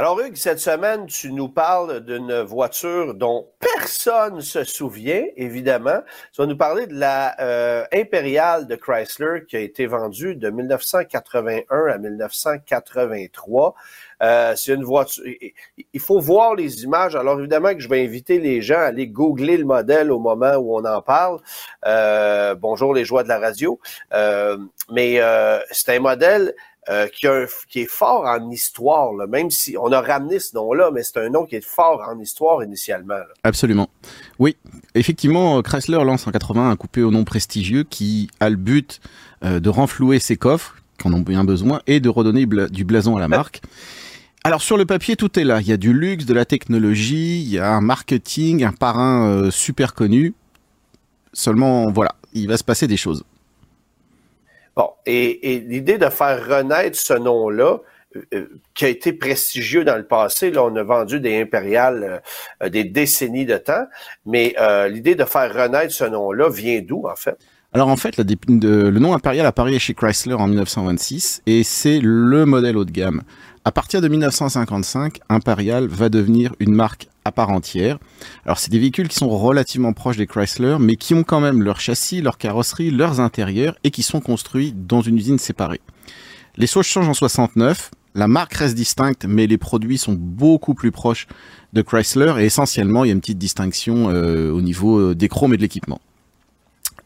Alors, Hugues, cette semaine, tu nous parles d'une voiture dont personne se souvient, évidemment. Tu vas nous parler de la euh, Impériale de Chrysler qui a été vendue de 1981 à 1983. Euh, c'est une voiture. Il faut voir les images. Alors évidemment que je vais inviter les gens à aller googler le modèle au moment où on en parle. Euh, bonjour les joies de la radio. Euh, mais euh, c'est un modèle euh, qui, est fort en histoire, même si on a ramené ce nom-là, mais c'est un nom qui est fort en histoire initialement. Absolument. Oui, effectivement, Chrysler lance en 80 un coupé au nom prestigieux qui a le but euh, de renflouer ses coffres, qui en ont bien besoin, et de redonner du blason à la marque. Alors sur le papier, tout est là. Il y a du luxe, de la technologie, il y a un marketing, un parrain euh, super connu. Seulement, voilà, il va se passer des choses. Bon, et, l'idée de faire renaître ce nom-là, euh, euh, qui a été prestigieux dans le passé. Là, on a vendu des impériales euh, des décennies de temps, mais l'idée de faire renaître ce nom-là vient d'où, en fait? Alors en fait, le nom impérial apparaît chez Chrysler en 1926 et c'est le modèle haut de gamme. À partir de 1955, Imperial va devenir une marque part entière. Alors c'est des véhicules qui sont relativement proches des Chrysler, mais qui ont quand même leur châssis, leur carrosserie, leurs intérieurs et qui sont construits dans une usine séparée. Les choses changent en 69. La marque reste distincte, mais les produits sont beaucoup plus proches de Chrysler et essentiellement il y a une petite distinction euh, au niveau euh, des chromes et de l'équipement.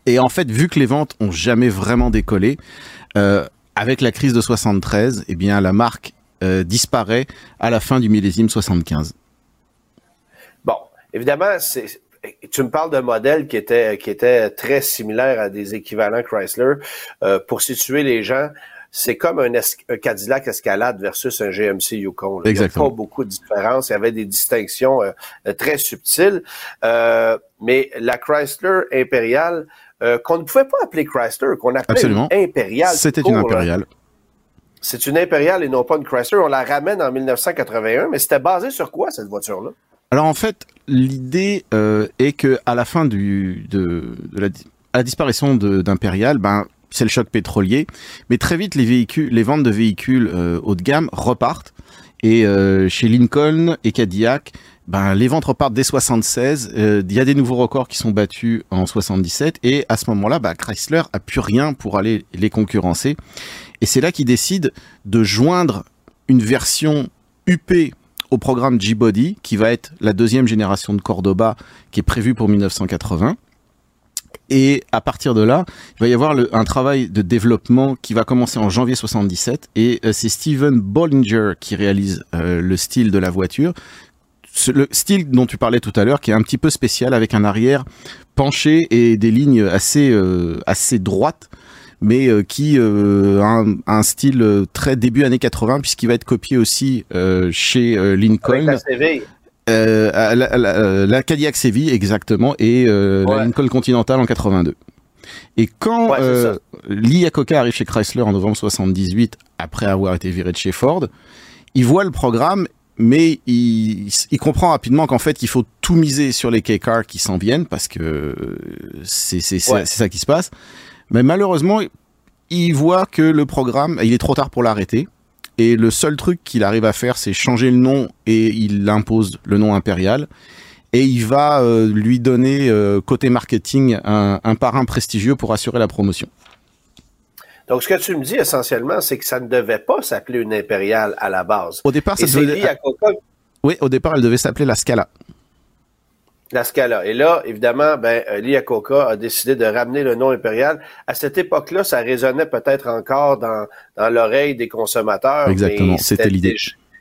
Et en fait, vu que les ventes ont jamais vraiment décollé, euh, avec la crise de 73, eh bien la marque disparaît à la fin du millésime 75. Évidemment, tu me parles d'un modèle qui était qui était très similaire à des équivalents Chrysler. Euh, pour situer les gens, c'est comme un, Cadillac Escalade versus un GMC Yukon. Il n'y a pas beaucoup de différence. Il y avait des distinctions euh, très subtiles. mais la Chrysler Impériale, qu'on ne pouvait pas appeler Chrysler, qu'on appelait Absolument. Impériale. C'était une Impériale. C'est une Impériale et non pas une Chrysler. On la ramène en 1981, mais c'était basé sur quoi cette voiture-là? Alors en fait, l'idée euh, est que à la fin de, la, disparition d'Impérial, ben c'est le choc pétrolier, mais très vite les véhicules, les ventes de véhicules euh, haut de gamme repartent. Et euh, chez Lincoln et Cadillac, ben les ventes repartent dès 76. Il y a des nouveaux records qui sont battus en 77 et à ce moment-là, ben, Chrysler a plus rien pour aller les concurrencer. Et c'est là qu'ils décident de joindre une version UP au programme G-Body, qui va être la deuxième génération de Cordoba, qui est prévue pour 1980. Et à partir de là, il va y avoir un travail de développement qui va commencer en janvier 77. Et euh, c'est Steven Bollinger qui réalise euh, le style de la voiture. le style dont tu parlais tout à l'heure, qui est un petit peu spécial, avec un arrière penché et des lignes assez, euh, assez droites mais euh, qui euh, a un, style euh, très début années 80 puisqu'il va être copié aussi chez Lincoln. la, la, la, Cadillac CV exactement et la Lincoln Continental en 82. Et quand ouais, Lee Iacocca arrive chez Chrysler en novembre 78 après avoir été viré de chez Ford, il voit le programme mais il, il, comprend rapidement qu'en fait il faut tout miser sur les K-cars qui s'en viennent parce que c'est c'est ça qui se passe mais malheureusement, il voit que le programme, il est trop tard pour l'arrêter. Et le seul truc qu'il arrive à faire, c'est changer le nom et il impose le nom impérial. Et il va euh, lui donner, euh, côté marketing, un, parrain prestigieux pour assurer la promotion. Donc, ce que tu me dis essentiellement, c'est que ça ne devait pas s'appeler une impériale à la base. Au départ, ça devait... Oui, au départ, elle devait s'appeler la Scala la Scala. Et là, évidemment, ben, euh, Liacoca a décidé de ramener le nom impérial. À cette époque-là, ça résonnait peut-être encore dans, dans l'oreille des consommateurs. Exactement, c'était l'idée.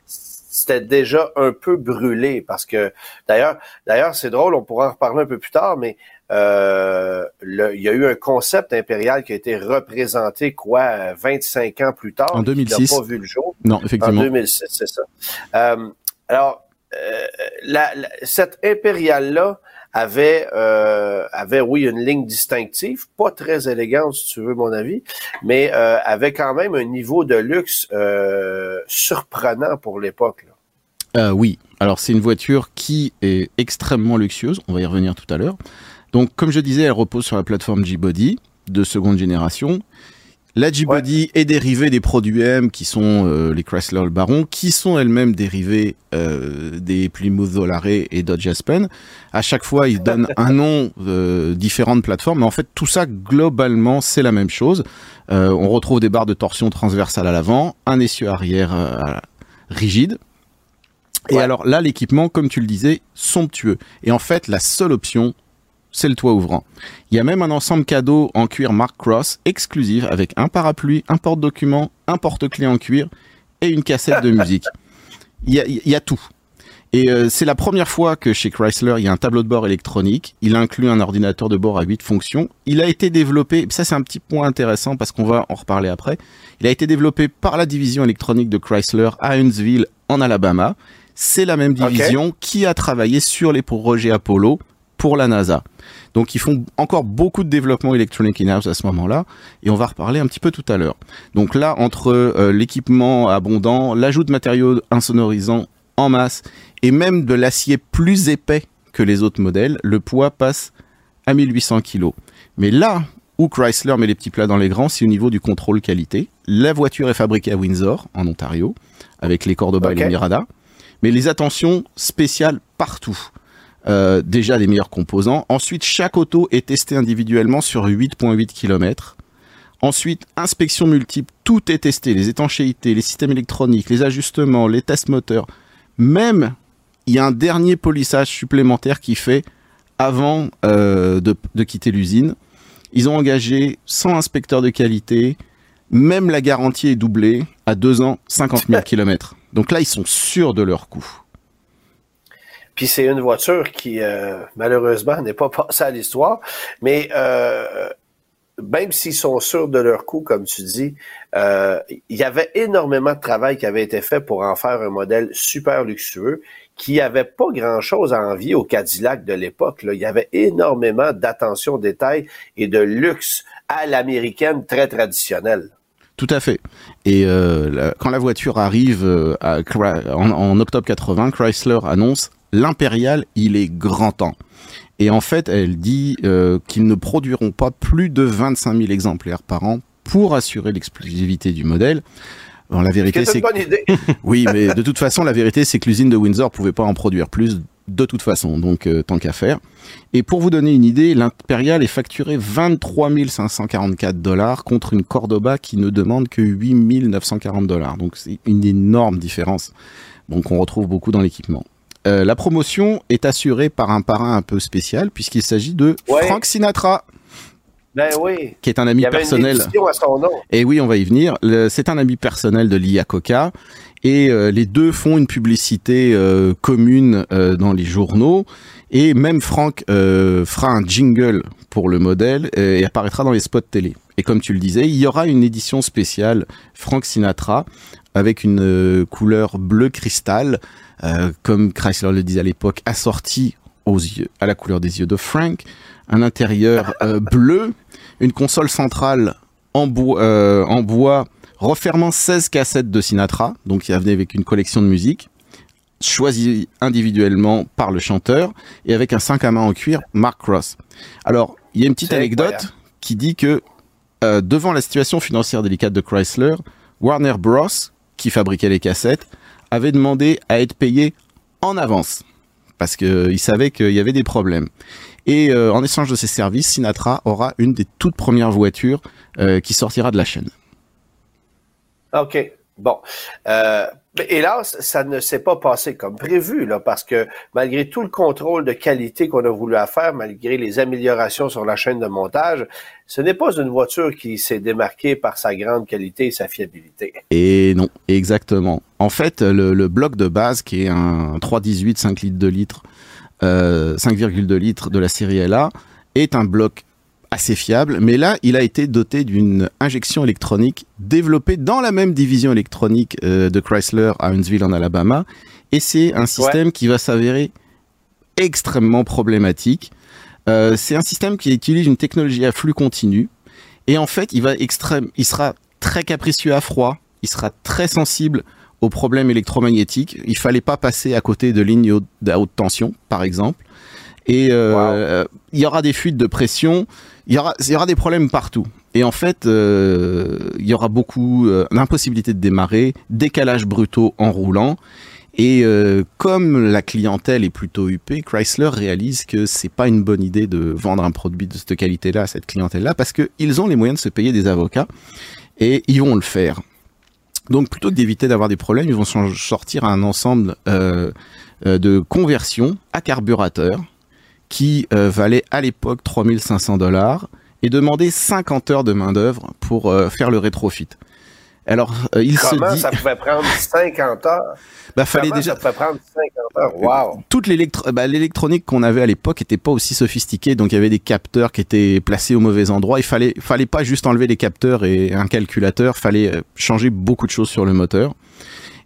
C'était déjà un peu brûlé parce que d'ailleurs, d'ailleurs, c'est drôle, on pourra en reparler un peu plus tard, mais euh, le, il y a eu un concept impérial qui a été représenté quoi 25 ans plus tard. En 2006. n'a pas vu le jour. Non, effectivement. En 2006, c'est ça. Euh, alors, euh, cette impériale-là avait, euh, avait, oui, une ligne distinctive, pas très élégante, si tu veux mon avis, mais euh, avait quand même un niveau de luxe surprenant pour l'époque. Oui, alors c'est une voiture qui est extrêmement luxueuse, on va y revenir tout à l'heure. Donc comme je disais, elle repose sur la plateforme G-Body de seconde génération. La G-Body est dérivée des produits M qui sont euh, les Chrysler le Baron, qui sont elles-mêmes dérivées euh, des Plymouth Volare et Dodge Aspen. À chaque fois, ils donnent un nom euh, différent de plateforme, mais en fait, tout ça, globalement, c'est la même chose. Euh, on retrouve des barres de torsion transversales à l'avant, un essieu arrière rigide. Et Ouais. alors là, l'équipement, comme tu le disais, somptueux. Et en fait, la seule option, c'est le toit ouvrant. Il y a même un ensemble cadeau en cuir Mark Cross exclusif avec un parapluie, un porte-document, un porte-clés en cuir et une cassette de musique. Il y a, il y a tout. Et euh, c'est la première fois que chez Chrysler, il y a un tableau de bord électronique. Il inclut un ordinateur de bord à 8 fonctions. Il a été développé, ça c'est un petit point intéressant parce qu'on va en reparler après. Il a été développé par la division électronique de Chrysler à Huntsville en Alabama. C'est la même division qui a travaillé sur les projets Apollo pour la NASA. Donc ils font encore beaucoup de développement électronique in-house à ce moment-là, et on va reparler un petit peu tout à l'heure. Donc là, entre euh, l'équipement abondant, l'ajout de matériaux insonorisants en masse, et même de l'acier plus épais que les autres modèles, le poids passe à 1800 kg. Mais là où Chrysler met les petits plats dans les grands, c'est au niveau du contrôle qualité. La voiture est fabriquée à Windsor, en Ontario, avec les Cordoba et les Mirada, mais les attentions spéciales partout. Euh, déjà des meilleurs composants. Ensuite, chaque auto est testée individuellement sur 8.8 km. Ensuite, inspection multiple, tout est testé, les étanchéités, les systèmes électroniques, les ajustements, les tests moteurs. Même, il y a un dernier polissage supplémentaire qui fait avant euh, de, de quitter l'usine. Ils ont engagé 100 inspecteurs de qualité, même la garantie est doublée à 2 ans, 50 000 km. Donc là, ils sont sûrs de leur coût. Puis c'est une voiture qui, euh, malheureusement, n'est pas passée à l'histoire. Mais euh, même s'ils sont sûrs de leur coût, comme tu dis, euh, il y avait énormément de travail qui avait été fait pour en faire un modèle super luxueux qui avait pas grand-chose à envier au Cadillac de l'époque. Il y avait énormément d'attention au détail et de luxe à l'américaine très traditionnelle. Tout à fait. Et euh, quand la voiture arrive en octobre 80, Chrysler annonce l'impérial, il est grand temps. Et en fait, elle dit euh, qu'ils ne produiront pas plus de 25 000 exemplaires par an pour assurer l'exclusivité du modèle. Bon, la vérité, C'est c'est une bonne idée. oui, mais de toute façon, la vérité, c'est que l'usine de Windsor pouvait pas en produire plus de toute façon, donc euh, tant qu'à faire. Et pour vous donner une idée, l'Impérial est facturé 23 544 dollars contre une Cordoba qui ne demande que 8 940 dollars. Donc c'est une énorme différence. Donc on retrouve beaucoup dans l'équipement. Euh, la promotion est assurée par un parrain un peu spécial puisqu'il s'agit de Ouais. Frank Sinatra, Ben oui. qui est un Il ami y avait personnel. une édition à son nom. Et oui, on va y venir. C'est un ami personnel de Lia Coca. Et euh, les deux font une publicité euh, commune euh, dans les journaux. Et même Franck fera un jingle pour le modèle et apparaîtra dans les spots télé. Et comme tu le disais, il y aura une édition spéciale Frank Sinatra avec une couleur bleu cristal, euh, comme Chrysler le disait à l'époque, assortie aux yeux, à la couleur des yeux de Frank, un intérieur euh, bleu, une console centrale en bois, euh, en bois refermant 16 cassettes de Sinatra, donc il venait avec une collection de musique, choisie individuellement par le chanteur, et avec un 5 à main en cuir Mark Cross. Alors, il y a une petite anecdote incroyable. qui dit que euh, devant la situation financière délicate de Chrysler, Warner Bros, qui fabriquait les cassettes, avait demandé à être payé en avance, parce qu'il savait qu'il y avait des problèmes. Et euh, en échange de ces services, Sinatra aura une des toutes premières voitures euh, qui sortira de la chaîne. OK. Bon. Euh, mais hélas, ça ne s'est pas passé comme prévu, là, parce que malgré tout le contrôle de qualité qu'on a voulu à faire, malgré les améliorations sur la chaîne de montage, ce n'est pas une voiture qui s'est démarquée par sa grande qualité et sa fiabilité. Et non, exactement. En fait, le, le bloc de base, qui est un 318 5 litres de litre, euh, 5,2 litres de la série LA, est un bloc assez fiable, mais là, il a été doté d'une injection électronique développée dans la même division électronique euh, de Chrysler à Huntsville en Alabama, et c'est un système qui va s'avérer extrêmement problématique. Euh, c'est un système qui utilise une technologie à flux continu et en fait, il va extrême, il sera très capricieux à froid, il sera très sensible aux problèmes électromagnétiques. Il fallait pas passer à côté de lignes à haute tension, par exemple. Et euh, il y aura des fuites de pression, il y aura, il y aura des problèmes partout. Et en fait, euh, il y aura beaucoup euh, d'impossibilité de démarrer, décalages brutaux en roulant. Et euh, comme la clientèle est plutôt huppée, Chrysler réalise que c'est pas une bonne idée de vendre un produit de cette qualité-là à cette clientèle-là parce qu'ils ont les moyens de se payer des avocats et ils vont le faire. Donc plutôt que d'éviter d'avoir des problèmes, ils vont sortir un ensemble euh, euh de conversions à carburateur qui euh, valait à l'époque 3500 dollars et demander 50 heures de main d'œuvre pour euh, faire le rétrofit. Alors, euh, il Comment se dit... ça pouvait prendre 50 heures? Bah, fallait Comment déjà... ça pouvait prendre 50 heures? Wow! Toute bah, l'électronique qu'on avait à l'époque n'était pas aussi sophistiquée, donc il y avait des capteurs qui étaient placés au mauvais endroit. Il fallait, fallait pas juste enlever les capteurs et un calculateur, fallait changer beaucoup de choses sur le moteur.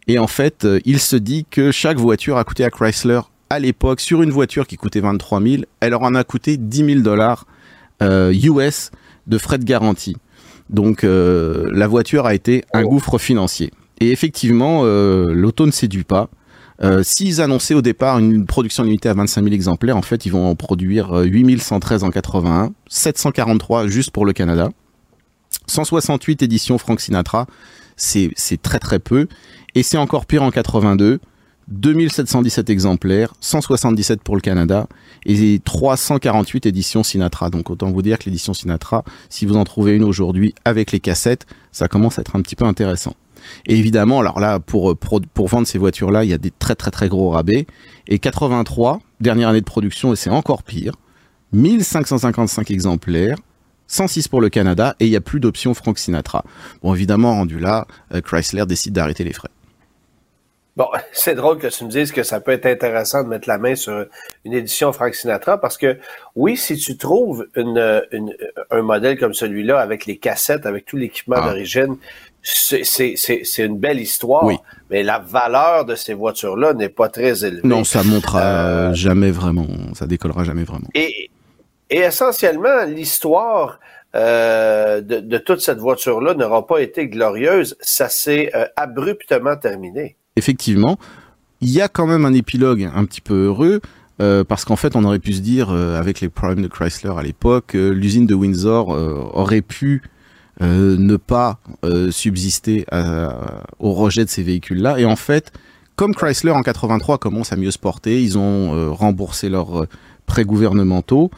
Et en fait, il se dit que chaque voiture a coûté à Chrysler à l'époque, sur une voiture qui coûtait 23 000, elle leur en a coûté 10 000 dollars euh, US de frais de garantie. Donc euh, la voiture a été un oh. gouffre financier. Et effectivement, euh, l'auto ne séduit pas. Euh, S'ils annonçaient au départ une production limitée à 25 000 exemplaires, en fait, ils vont en produire 8113 en 81, 743 juste pour le Canada, 168 éditions Frank Sinatra, c'est très très peu, et c'est encore pire en 82, 2717 exemplaires, 177 pour le Canada et 348 éditions Sinatra. Donc autant vous dire que l'édition Sinatra, si vous en trouvez une aujourd'hui avec les cassettes, ça commence à être un petit peu intéressant. Et évidemment, alors là, pour, pour, vendre ces voitures-là, il y a des très très très gros rabais. Et 83, dernière année de production, et c'est encore pire, 1555 exemplaires, 106 pour le Canada, et il n'y a plus d'option Frank Sinatra. Bon, évidemment, rendu là, euh, Chrysler décide d'arrêter les frais. Bon, c'est drôle que tu me dises que ça peut être intéressant de mettre la main sur une édition Frank Sinatra parce que oui, si tu trouves une, un modèle comme celui-là avec les cassettes, avec tout l'équipement ah. d'origine, c'est une belle histoire, mais la valeur de ces voitures-là n'est pas très élevée. Non, ça montera euh, jamais vraiment, ça décollera jamais vraiment. Et, et essentiellement, l'histoire euh, de, de, toute cette voiture-là n'aura pas été glorieuse, ça s'est euh, abruptement terminé effectivement, il y a quand même un épilogue un petit peu heureux. Euh, parce qu'en fait, on aurait pu se dire, euh, avec les problèmes de Chrysler à l'époque, euh, l'usine de Windsor aurait pu ne pas subsister au rejet de ces véhicules-là. Et en fait, comme Chrysler en 83 commence à mieux se porter, ils ont remboursé leurs prêts gouvernementaux.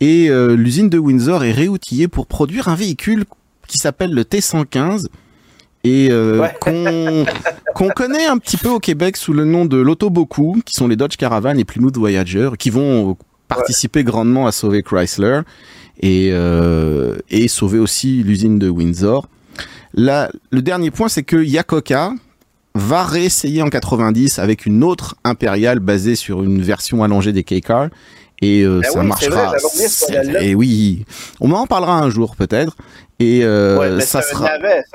Et l'usine de Windsor est réoutillée pour produire un véhicule qui s'appelle le T115 et euh, qu'on connaît un petit peu au Québec sous le nom de l'Autoboku, qui sont les Dodge Caravan et Plymouth Voyager, qui vont participer grandement à sauver Chrysler et, euh, et sauver aussi l'usine de Windsor. Là, le dernier point, c'est que Yakoka va réessayer en 90 avec une autre impériale basée sur une version allongée des K-Car et euh, ben ça marchera. et oui, on en parlera un jour peut-être. Et euh, ça sera.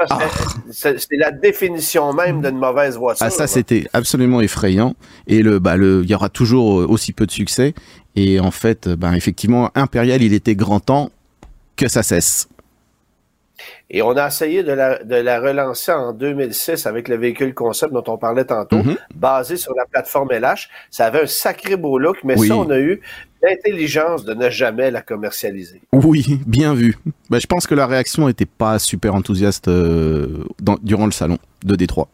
Ah. C'est la définition même d'une mauvaise voiture. Ah ça c'était absolument effrayant. Et le bah le il y aura toujours euh, aussi peu de succès. Et en fait, ben effectivement, Impérial, il était grand temps que ça cesse. Et on a essayé de la, de la relancer en 2006 avec le véhicule concept dont on parlait tantôt, mm-hmm. basé sur la plateforme LH. Ça avait un sacré beau look, mais ça, on a eu l'intelligence de ne jamais la commercialiser. Oui, bien vu. Ben, je pense que la réaction n'était pas super enthousiaste euh, durant le salon de Détroit.